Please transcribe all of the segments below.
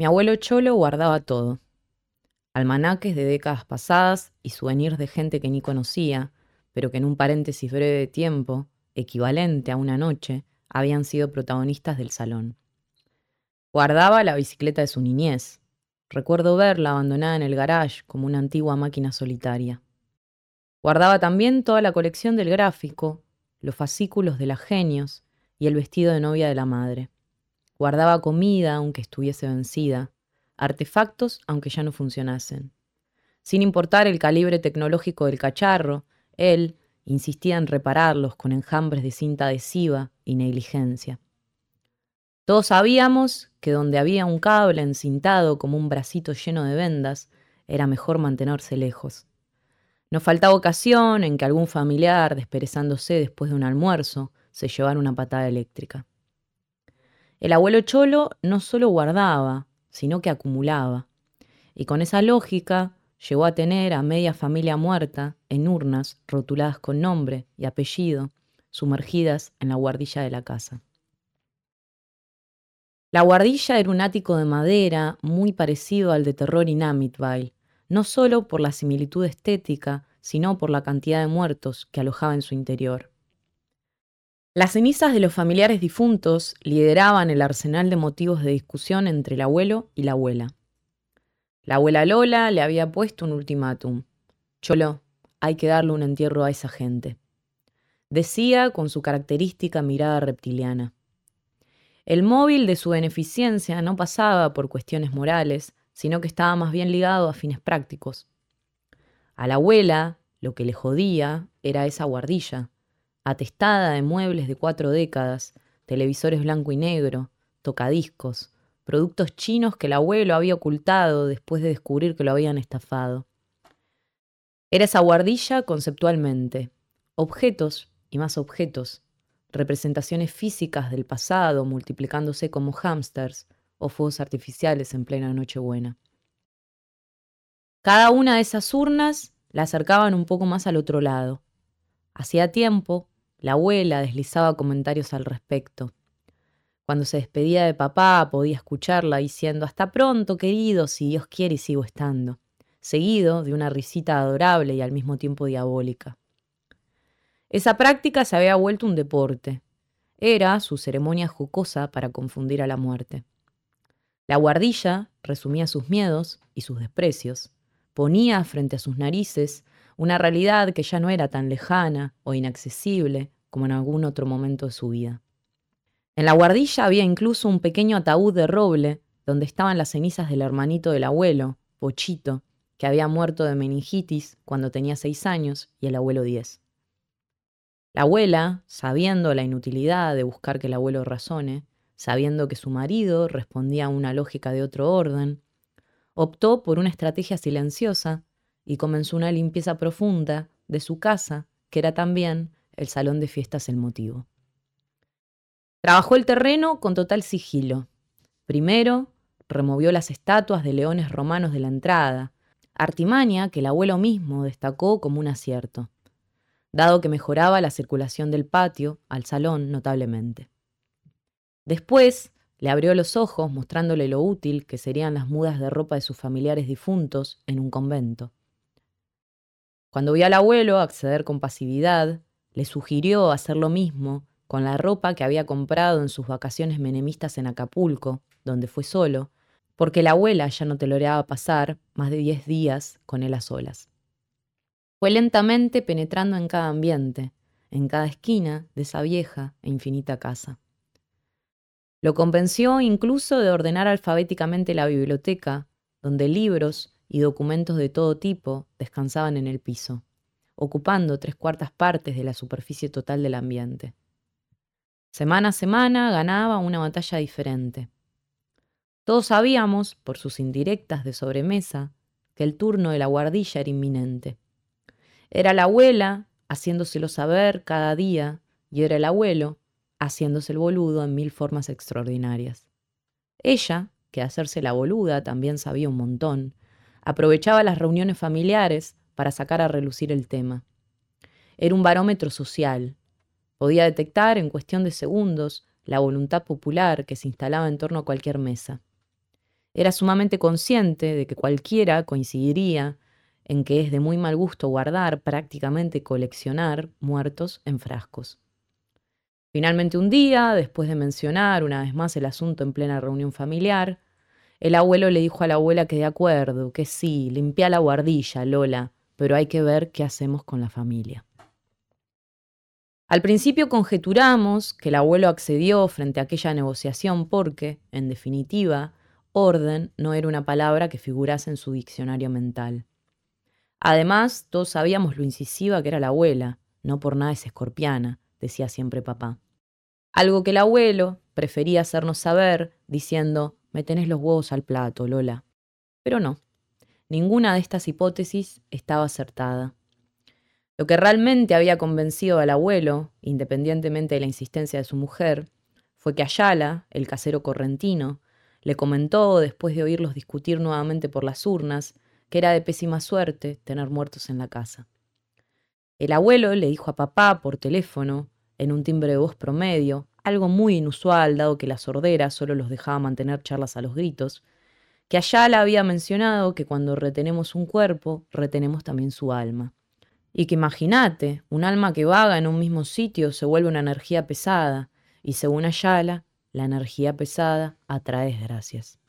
Mi abuelo Cholo guardaba todo. Almanaques de décadas pasadas y souvenirs de gente que ni conocía, pero que en un paréntesis breve de tiempo, equivalente a una noche, habían sido protagonistas del salón. Guardaba la bicicleta de su niñez. Recuerdo verla abandonada en el garage como una antigua máquina solitaria. Guardaba también toda la colección del gráfico, los fascículos de las genios y el vestido de novia de la madre. Guardaba comida aunque estuviese vencida, artefactos aunque ya no funcionasen. Sin importar el calibre tecnológico del cacharro, él insistía en repararlos con enjambres de cinta adhesiva y negligencia. Todos sabíamos que donde había un cable encintado como un bracito lleno de vendas, era mejor mantenerse lejos. No faltaba ocasión en que algún familiar, desperezándose después de un almuerzo, se llevara una patada eléctrica. El abuelo Cholo no solo guardaba, sino que acumulaba. Y con esa lógica llegó a tener a media familia muerta en urnas rotuladas con nombre y apellido, sumergidas en la guardilla de la casa. La guardilla era un ático de madera muy parecido al de Terror Amityville, no solo por la similitud estética, sino por la cantidad de muertos que alojaba en su interior. Las cenizas de los familiares difuntos lideraban el arsenal de motivos de discusión entre el abuelo y la abuela. La abuela Lola le había puesto un ultimátum. Cholo, hay que darle un entierro a esa gente. Decía con su característica mirada reptiliana. El móvil de su beneficencia no pasaba por cuestiones morales, sino que estaba más bien ligado a fines prácticos. A la abuela lo que le jodía era esa guardilla, atestada de muebles de cuatro décadas, televisores blanco y negro, tocadiscos, productos chinos que el abuelo había ocultado después de descubrir que lo habían estafado. Era esa guardilla conceptualmente, objetos y más objetos, representaciones físicas del pasado multiplicándose como hámsters o fuegos artificiales en plena Nochebuena. Cada una de esas urnas la acercaban un poco más al otro lado. Hacía tiempo, la abuela deslizaba comentarios al respecto. Cuando se despedía de papá podía escucharla diciendo Hasta pronto, querido, si Dios quiere y sigo estando, seguido de una risita adorable y al mismo tiempo diabólica. Esa práctica se había vuelto un deporte. Era su ceremonia jocosa para confundir a la muerte. La guardilla resumía sus miedos y sus desprecios, ponía frente a sus narices una realidad que ya no era tan lejana o inaccesible como en algún otro momento de su vida. En la guardilla había incluso un pequeño ataúd de roble donde estaban las cenizas del hermanito del abuelo, Pochito, que había muerto de meningitis cuando tenía seis años y el abuelo diez. La abuela, sabiendo la inutilidad de buscar que el abuelo razone, sabiendo que su marido respondía a una lógica de otro orden, optó por una estrategia silenciosa y comenzó una limpieza profunda de su casa, que era también el salón de fiestas El Motivo. Trabajó el terreno con total sigilo. Primero, removió las estatuas de leones romanos de la entrada, artimaña que el abuelo mismo destacó como un acierto, dado que mejoraba la circulación del patio al salón notablemente. Después, le abrió los ojos mostrándole lo útil que serían las mudas de ropa de sus familiares difuntos en un convento. Cuando vio al abuelo acceder con pasividad, le sugirió hacer lo mismo con la ropa que había comprado en sus vacaciones menemistas en Acapulco, donde fue solo, porque la abuela ya no toleraba pasar más de diez días con él a solas. Fue lentamente penetrando en cada ambiente, en cada esquina de esa vieja e infinita casa. Lo convenció incluso de ordenar alfabéticamente la biblioteca, donde libros y documentos de todo tipo descansaban en el piso, ocupando tres cuartas partes de la superficie total del ambiente. Semana a semana ganaba una batalla diferente. Todos sabíamos, por sus indirectas de sobremesa, que el turno de la guardilla era inminente. Era la abuela haciéndoselo saber cada día y era el abuelo haciéndose el boludo en mil formas extraordinarias. Ella, que hacerse la boluda también sabía un montón, aprovechaba las reuniones familiares para sacar a relucir el tema. Era un barómetro social. Podía detectar en cuestión de segundos la voluntad popular que se instalaba en torno a cualquier mesa. Era sumamente consciente de que cualquiera coincidiría en que es de muy mal gusto guardar, prácticamente coleccionar, muertos en frascos. Finalmente un día, después de mencionar una vez más el asunto en plena reunión familiar, el abuelo le dijo a la abuela que de acuerdo, que sí, limpia la guardilla, Lola, pero hay que ver qué hacemos con la familia. Al principio conjeturamos que el abuelo accedió frente a aquella negociación porque, en definitiva, orden no era una palabra que figurase en su diccionario mental. Además, todos sabíamos lo incisiva que era la abuela, no por nada es escorpiana, decía siempre papá. Algo que el abuelo prefería hacernos saber diciendo, me tenés los huevos al plato, Lola. Pero no, ninguna de estas hipótesis estaba acertada. Lo que realmente había convencido al abuelo, independientemente de la insistencia de su mujer, fue que Ayala, el casero correntino, le comentó, después de oírlos discutir nuevamente por las urnas, que era de pésima suerte tener muertos en la casa. El abuelo le dijo a papá por teléfono, en un timbre de voz promedio, algo muy inusual dado que la sordera solo los dejaba mantener charlas a los gritos, que Ayala había mencionado que cuando retenemos un cuerpo, retenemos también su alma. Y que imagínate, un alma que vaga en un mismo sitio se vuelve una energía pesada, y según Ayala, la energía pesada atrae desgracias.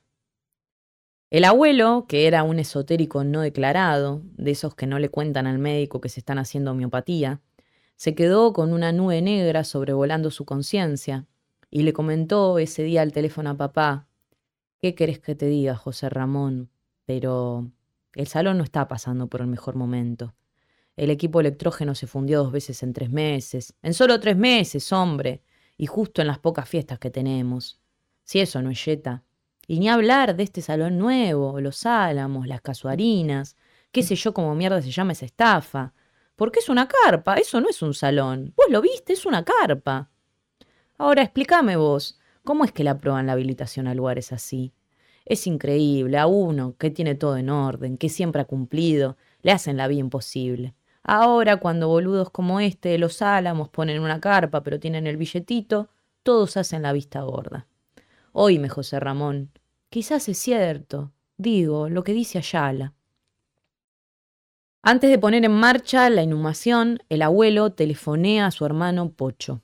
El abuelo, que era un esotérico no declarado, de esos que no le cuentan al médico que se están haciendo homeopatía, se quedó con una nube negra sobrevolando su conciencia y le comentó ese día al teléfono a papá, ¿qué querés que te diga, José Ramón? Pero el salón no está pasando por el mejor momento. El equipo electrógeno se fundió dos veces en tres meses. En solo tres meses, hombre. Y justo en las pocas fiestas que tenemos. Si eso no es yeta. Y ni hablar de este salón nuevo, los álamos, las casuarinas, qué sé yo cómo mierda se llama esa estafa. Porque es una carpa, eso no es un salón. Vos lo viste, es una carpa. Ahora explícame vos, ¿cómo es que le aprueban la habilitación a lugares así? Es increíble, a uno que tiene todo en orden, que siempre ha cumplido, le hacen la vida imposible. Ahora, cuando boludos como este de los álamos ponen una carpa pero tienen el billetito, todos hacen la vista gorda. Oíme, José Ramón, Quizás es cierto, digo, lo que dice Ayala. Antes de poner en marcha la inhumación, el abuelo telefonea a su hermano Pocho.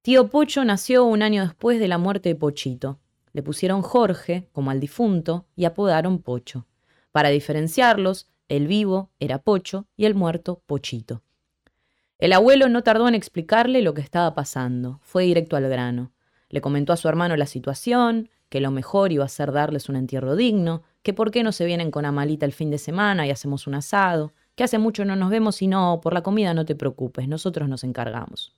Tío Pocho nació un año después de la muerte de Pochito. Le pusieron Jorge, como al difunto, y apodaron Pocho. Para diferenciarlos, el vivo era Pocho y el muerto Pochito. El abuelo no tardó en explicarle lo que estaba pasando, fue directo al grano. Le comentó a su hermano la situación, que lo mejor iba a ser darles un entierro digno, que por qué no se vienen con Amalita el fin de semana y hacemos un asado, que hace mucho no nos vemos y no, por la comida no te preocupes, nosotros nos encargamos.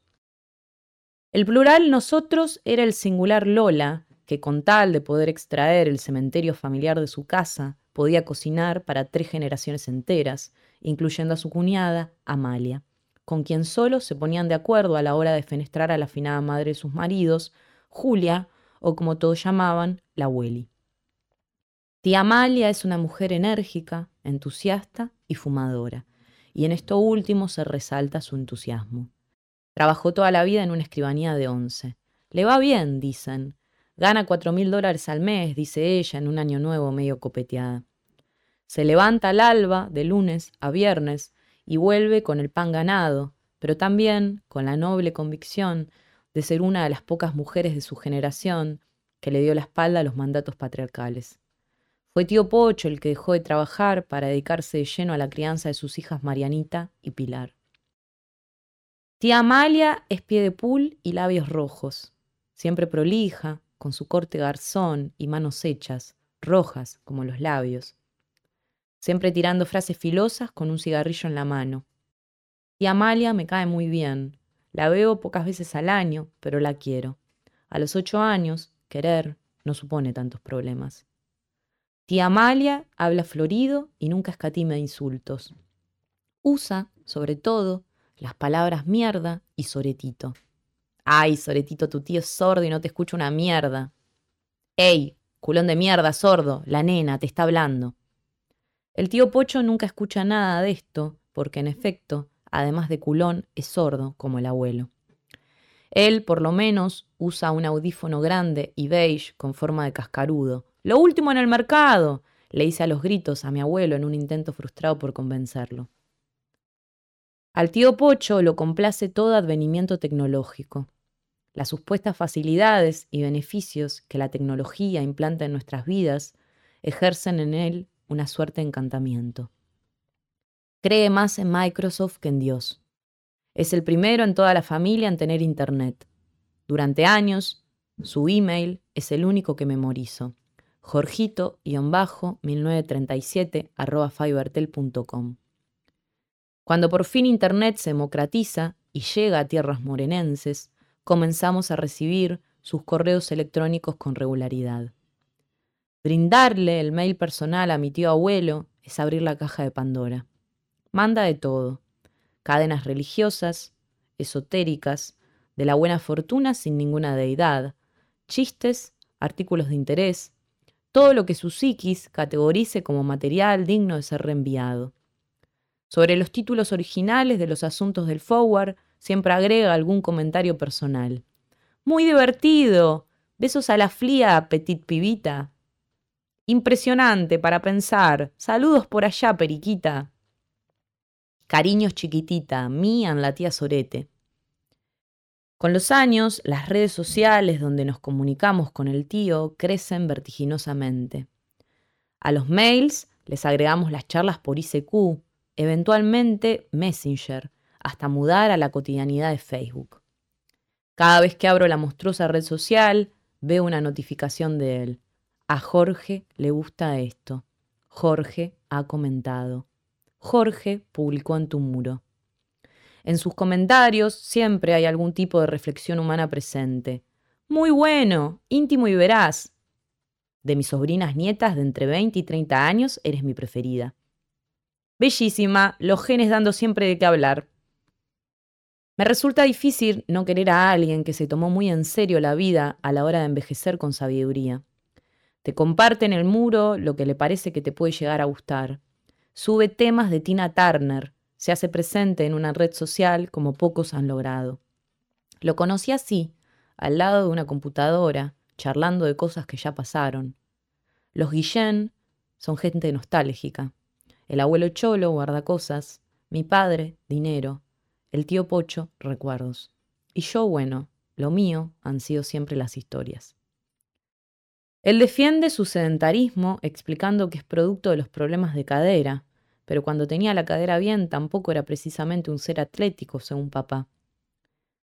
El plural nosotros era el singular Lola, que con tal de poder extraer el cementerio familiar de su casa, podía cocinar para tres generaciones enteras, incluyendo a su cuñada, Amalia, con quien solo se ponían de acuerdo a la hora de fenestrar a la afinada madre de sus maridos, Julia, o como todos llamaban, la abueli. Tía Amalia es una mujer enérgica, entusiasta y fumadora, y en esto último se resalta su entusiasmo. Trabajó toda la vida en una escribanía de once. Le va bien, dicen. Gana cuatro mil dólares al mes, dice ella, en un año nuevo medio copeteada. Se levanta al alba, de lunes a viernes, y vuelve con el pan ganado, pero también con la noble convicción de ser una de las pocas mujeres de su generación que le dio la espalda a los mandatos patriarcales. Fue tío Pocho el que dejó de trabajar para dedicarse de lleno a la crianza de sus hijas Marianita y Pilar. Tía Amalia es pie de pul y labios rojos, siempre prolija, con su corte garzón y manos hechas, rojas como los labios, siempre tirando frases filosas con un cigarrillo en la mano. Tía Amalia me cae muy bien, la veo pocas veces al año, pero la quiero. A los ocho años, querer no supone tantos problemas. Tía Amalia habla florido y nunca escatima insultos. Usa, sobre todo, las palabras mierda y soretito. Ay, soretito, tu tío es sordo y no te escucha una mierda. Ey, culón de mierda, sordo, la nena te está hablando. El tío Pocho nunca escucha nada de esto, porque en efecto además de culón, es sordo como el abuelo. Él, por lo menos, usa un audífono grande y beige con forma de cascarudo, Lo último en el mercado, le hice a los gritos a mi abuelo en un intento frustrado por convencerlo. Al tío Pocho lo complace todo advenimiento tecnológico. Las supuestas facilidades y beneficios que la tecnología implanta en nuestras vidas ejercen en él una suerte de encantamiento. Cree más en Microsoft que en Dios. Es el primero en toda la familia en tener Internet. Durante años, su email es el único que memorizo. Jorgito-1937 fibertel.com. Cuando por fin Internet se democratiza y llega a tierras morenenses, comenzamos a recibir sus correos electrónicos con regularidad. Brindarle el mail personal a mi tío abuelo es abrir la caja de Pandora. Manda de todo. Cadenas religiosas, esotéricas, de la buena fortuna sin ninguna deidad, chistes, artículos de interés, todo lo que su psiquis categorice como material digno de ser reenviado. Sobre los títulos originales de los asuntos del forward, siempre agrega algún comentario personal. Muy divertido. Besos a la fría, petit pibita. Impresionante para pensar. Saludos por allá, periquita. Cariños chiquitita, mían la tía Sorete. Con los años, las redes sociales donde nos comunicamos con el tío crecen vertiginosamente. A los mails les agregamos las charlas por ICQ, eventualmente Messenger, hasta mudar a la cotidianidad de Facebook. Cada vez que abro la monstruosa red social, veo una notificación de él. A Jorge le gusta esto. Jorge ha comentado. Jorge publicó en tu muro. En sus comentarios siempre hay algún tipo de reflexión humana presente. Muy bueno, íntimo y veraz. De mis sobrinas nietas de entre 20 y 30 años, eres mi preferida. Bellísima, los genes dando siempre de qué hablar. Me resulta difícil no querer a alguien que se tomó muy en serio la vida a la hora de envejecer con sabiduría. Te comparte en el muro lo que le parece que te puede llegar a gustar. Sube temas de Tina Turner, se hace presente en una red social como pocos han logrado. Lo conocí así, al lado de una computadora, charlando de cosas que ya pasaron. Los Guillén son gente nostálgica. El abuelo Cholo guarda cosas, mi padre, dinero, el tío Pocho, recuerdos. Y yo, bueno, lo mío han sido siempre las historias. Él defiende su sedentarismo explicando que es producto de los problemas de cadera, pero cuando tenía la cadera bien tampoco era precisamente un ser atlético, según papá.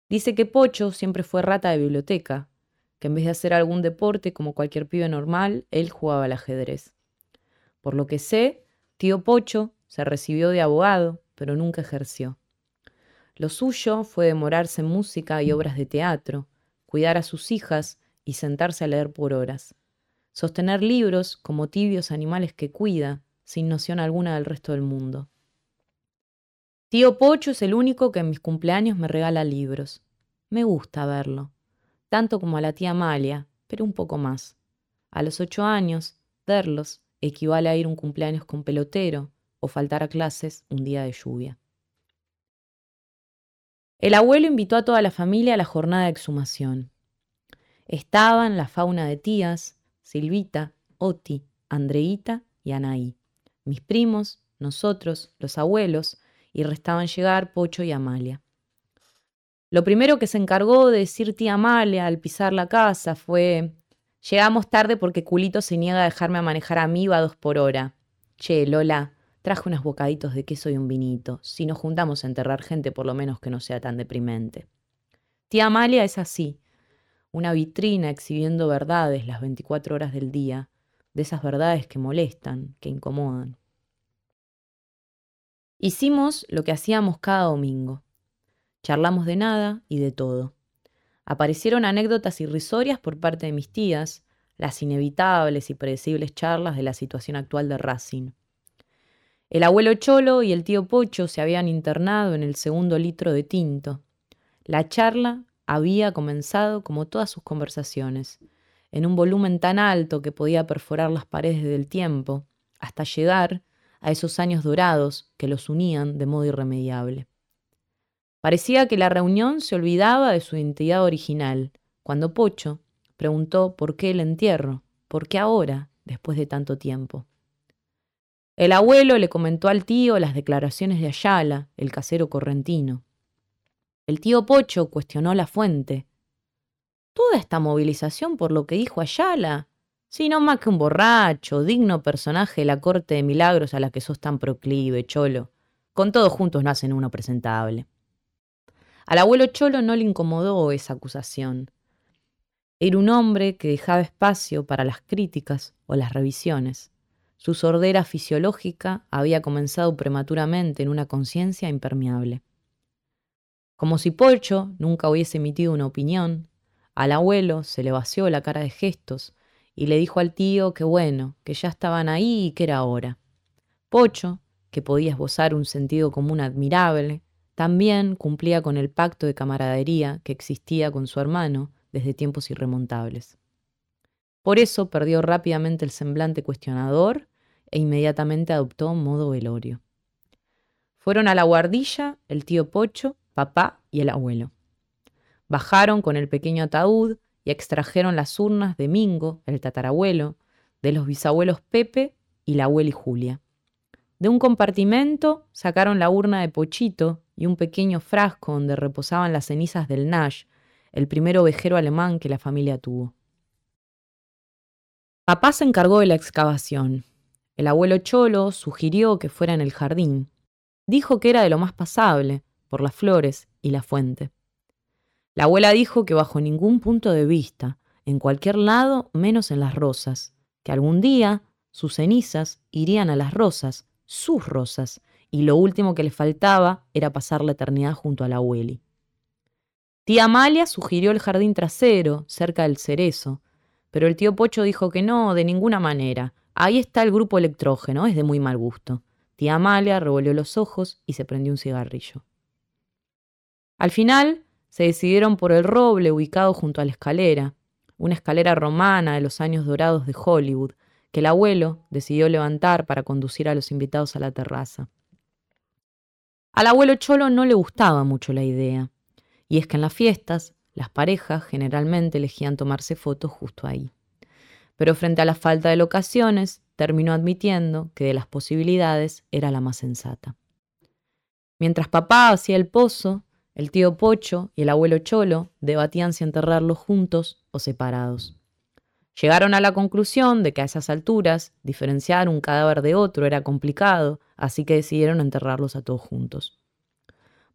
Dice que Pocho siempre fue rata de biblioteca, que en vez de hacer algún deporte como cualquier pibe normal, él jugaba al ajedrez. Por lo que sé, Tío Pocho se recibió de abogado, pero nunca ejerció. Lo suyo fue demorarse en música y obras de teatro, cuidar a sus hijas y sentarse a leer por horas. Sostener libros como tibios animales que cuida, sin noción alguna del resto del mundo. Tío Pocho es el único que en mis cumpleaños me regala libros. Me gusta verlo, tanto como a la tía Amalia, pero un poco más. A los ocho años, verlos equivale a ir un cumpleaños con pelotero o faltar a clases un día de lluvia. El abuelo invitó a toda la familia a la jornada de exhumación. Estaban la fauna de tías, Silvita, Oti, Andreita y Anaí, mis primos, nosotros, los abuelos, y restaban llegar Pocho y Amalia. Lo primero que se encargó de decir tía Amalia al pisar la casa fue Llegamos tarde porque Culito se niega a dejarme manejar a mí va dos por hora. Che, Lola, traje unos bocaditos de queso y un vinito. Si nos juntamos a enterrar gente, por lo menos que no sea tan deprimente. Tía Amalia es así, una vitrina exhibiendo verdades las 24 horas del día, de esas verdades que molestan, que incomodan. Hicimos lo que hacíamos cada domingo. Charlamos de nada y de todo. Aparecieron anécdotas irrisorias por parte de mis tías, las inevitables y predecibles charlas de la situación actual de Racing. El abuelo Cholo y el tío Pocho se habían internado en el segundo litro de tinto. La charla había comenzado como todas sus conversaciones, en un volumen tan alto que podía perforar las paredes del tiempo, hasta llegar a esos años dorados que los unían de modo irremediable. Parecía que la reunión se olvidaba de su identidad original, cuando Pocho preguntó por qué el entierro, ¿Por qué ahora, después de tanto tiempo? El abuelo le comentó al tío las declaraciones de Ayala, el casero correntino. El tío Pocho cuestionó la fuente. ¿Toda esta movilización por lo que dijo Ayala? Si no más que un borracho, digno personaje de la corte de milagros a la que sos tan proclive, cholo. Con todos juntos no hacen uno presentable. Al abuelo Cholo no le incomodó esa acusación. Era un hombre que dejaba espacio para las críticas o las revisiones. Su sordera fisiológica había comenzado prematuramente en una conciencia impermeable. Como si Polcho nunca hubiese emitido una opinión, al abuelo se le vació la cara de gestos y le dijo al tío que bueno, que ya estaban ahí y que era hora. Pocho, que podía esbozar un sentido común admirable, también cumplía con el pacto de camaradería que existía con su hermano desde tiempos irremontables. Por eso perdió rápidamente el semblante cuestionador e inmediatamente adoptó modo velorio. Fueron a la guardilla el tío Pocho, papá y el abuelo. Bajaron con el pequeño ataúd y extrajeron las urnas de Mingo, el tatarabuelo, de los bisabuelos Pepe y la abuela y Julia. De un compartimento sacaron la urna de Pochito y un pequeño frasco donde reposaban las cenizas del Nash, el primer ovejero alemán que la familia tuvo. Papá se encargó de la excavación el abuelo Cholo sugirió que fuera en el jardín. Dijo que era de lo más pasable, por las flores y la fuente. La abuela dijo que bajo ningún punto de vista, en cualquier lado menos en las rosas, que algún día sus cenizas irían a las rosas, sus rosas, y lo último que le faltaba era pasar la eternidad junto a la abueli. Tía Amalia sugirió el jardín trasero, cerca del cerezo, pero el tío Pocho dijo que no, de ninguna manera, Ahí está el grupo electrógeno, es de muy mal gusto. Tía Amalia revolvió los ojos y se prendió un cigarrillo. Al final, se decidieron por el roble ubicado junto a la escalera, una escalera romana de los años dorados de Hollywood, que el abuelo decidió levantar para conducir a los invitados a la terraza. Al abuelo Cholo no le gustaba mucho la idea, y es que en las fiestas las parejas generalmente elegían tomarse fotos justo ahí pero frente a la falta de locaciones, terminó admitiendo que de las posibilidades era la más sensata. Mientras papá hacía el pozo, el tío Pocho y el abuelo Cholo debatían si enterrarlos juntos o separados. Llegaron a la conclusión de que a esas alturas diferenciar un cadáver de otro era complicado, así que decidieron enterrarlos a todos juntos.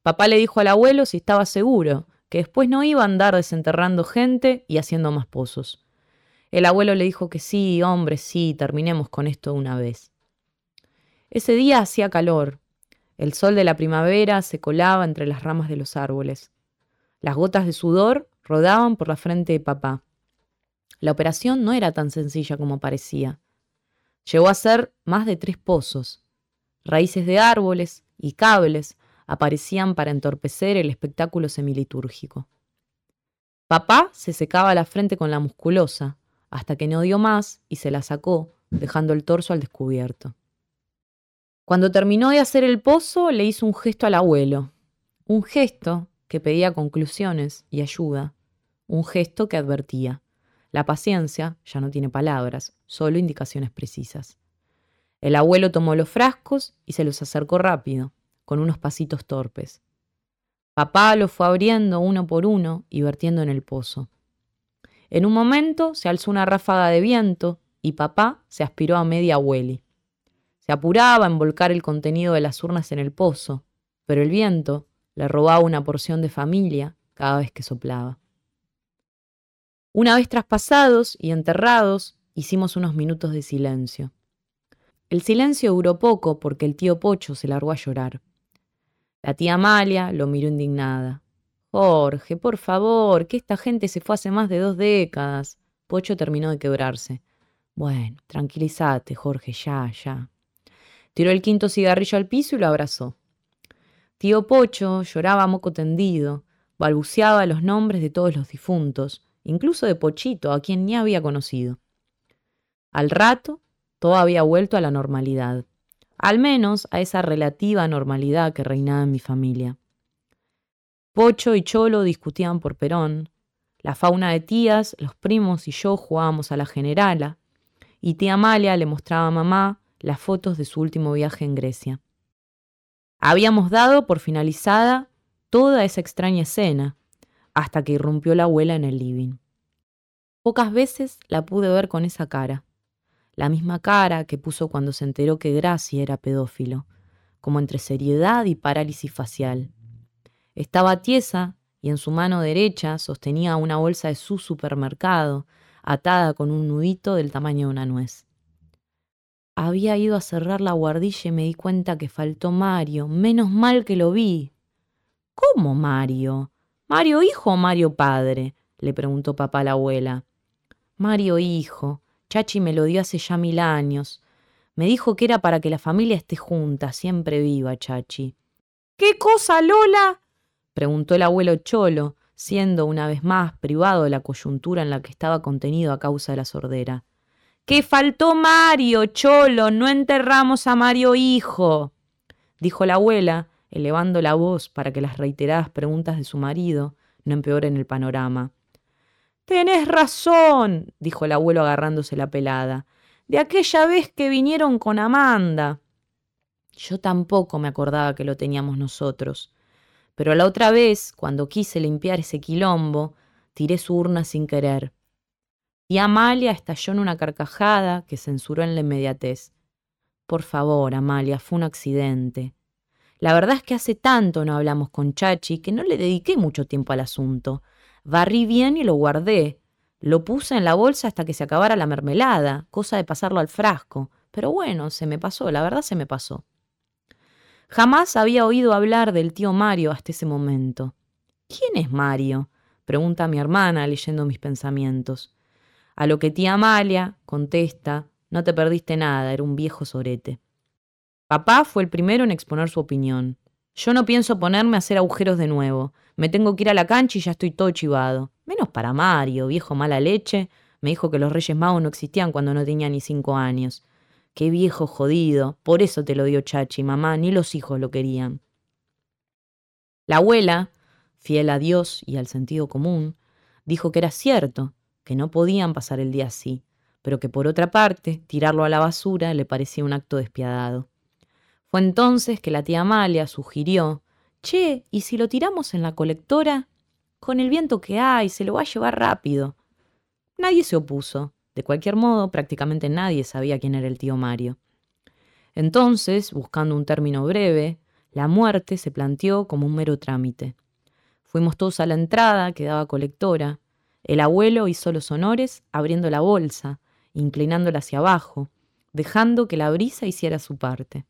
Papá le dijo al abuelo si estaba seguro, que después no iba a andar desenterrando gente y haciendo más pozos. El abuelo le dijo que sí, hombre, sí, terminemos con esto una vez. Ese día hacía calor. El sol de la primavera se colaba entre las ramas de los árboles. Las gotas de sudor rodaban por la frente de papá. La operación no era tan sencilla como parecía. Llegó a ser más de tres pozos. Raíces de árboles y cables aparecían para entorpecer el espectáculo semilitúrgico. Papá se secaba la frente con la musculosa, hasta que no dio más y se la sacó, dejando el torso al descubierto. Cuando terminó de hacer el pozo, le hizo un gesto al abuelo, un gesto que pedía conclusiones y ayuda, un gesto que advertía. La paciencia ya no tiene palabras, solo indicaciones precisas. El abuelo tomó los frascos y se los acercó rápido, con unos pasitos torpes. Papá los fue abriendo uno por uno y vertiendo en el pozo. En un momento se alzó una ráfaga de viento y papá se aspiró a media hueli. Se apuraba a envolcar el contenido de las urnas en el pozo, pero el viento le robaba una porción de familia cada vez que soplaba. Una vez traspasados y enterrados, hicimos unos minutos de silencio. El silencio duró poco porque el tío Pocho se largó a llorar. La tía Amalia lo miró indignada. Jorge, por favor, que esta gente se fue hace más de dos décadas. Pocho terminó de quebrarse. Bueno, tranquilízate, Jorge, ya, ya. Tiró el quinto cigarrillo al piso y lo abrazó. Tío Pocho lloraba moco tendido, balbuceaba los nombres de todos los difuntos, incluso de Pochito, a quien ni había conocido. Al rato, todo había vuelto a la normalidad, al menos a esa relativa normalidad que reinaba en mi familia. Pocho y Cholo discutían por Perón. La fauna de tías, los primos y yo jugábamos a la generala. y tía Amalia le mostraba a mamá las fotos de su último viaje en Grecia. Habíamos dado por finalizada toda esa extraña escena, hasta que irrumpió la abuela en el living. Pocas veces la pude ver con esa cara, la misma cara que puso cuando se enteró que Gracia era pedófilo, como entre seriedad y parálisis facial. Estaba tiesa y en su mano derecha sostenía una bolsa de su supermercado, atada con un nudito del tamaño de una nuez. Había ido a cerrar la guardilla y me di cuenta que faltó Mario. Menos mal que lo vi. ¿Cómo Mario? ¿Mario hijo o Mario padre? le preguntó papá a la abuela. Mario hijo. Chachi me lo dio hace ya mil años. Me dijo que era para que la familia esté junta, siempre viva, Chachi. ¿Qué cosa, Lola? preguntó el abuelo Cholo, siendo una vez más privado de la coyuntura en la que estaba contenido a causa de la sordera. Que faltó Mario, Cholo, no enterramos a Mario hijo, dijo la abuela, elevando la voz para que las reiteradas preguntas de su marido no empeoren el panorama. Tenés razón, dijo el abuelo agarrándose la pelada, de aquella vez que vinieron con Amanda. Yo tampoco me acordaba que lo teníamos nosotros, pero la otra vez, cuando quise limpiar ese quilombo, tiré su urna sin querer y Amalia estalló en una carcajada que censuró en la inmediatez. Por favor, Amalia, fue un accidente. La verdad es que hace tanto no hablamos con Chachi que no le dediqué mucho tiempo al asunto. Barrí bien y lo guardé. Lo puse en la bolsa hasta que se acabara la mermelada, cosa de pasarlo al frasco. Pero bueno, se me pasó, la verdad se me pasó. Jamás había oído hablar del tío Mario hasta ese momento. ¿Quién es Mario? pregunta mi hermana leyendo mis pensamientos. A lo que tía Amalia contesta, no te perdiste nada, era un viejo sorete. Papá fue el primero en exponer su opinión. Yo no pienso ponerme a hacer agujeros de nuevo. Me tengo que ir a la cancha y ya estoy todo chivado. Menos para Mario, viejo mala leche. Me dijo que los Reyes Magos no existían cuando no tenía ni cinco años. Qué viejo jodido. Por eso te lo dio Chachi, mamá. Ni los hijos lo querían. La abuela, fiel a Dios y al sentido común, dijo que era cierto, que no podían pasar el día así, pero que por otra parte tirarlo a la basura le parecía un acto despiadado. Fue entonces que la tía Amalia sugirió, Che, ¿y si lo tiramos en la colectora? Con el viento que hay, se lo va a llevar rápido. Nadie se opuso. De cualquier modo, prácticamente nadie sabía quién era el tío Mario. Entonces, buscando un término breve, la muerte se planteó como un mero trámite. Fuimos todos a la entrada, que daba colectora, el abuelo hizo los honores abriendo la bolsa, inclinándola hacia abajo, dejando que la brisa hiciera su parte.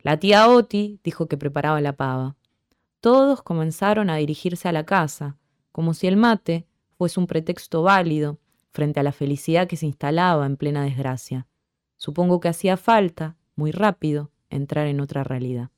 La tía Oti dijo que preparaba la pava. Todos comenzaron a dirigirse a la casa, como si el mate fuese un pretexto válido frente a la felicidad que se instalaba en plena desgracia. Supongo que hacía falta, muy rápido, entrar en otra realidad.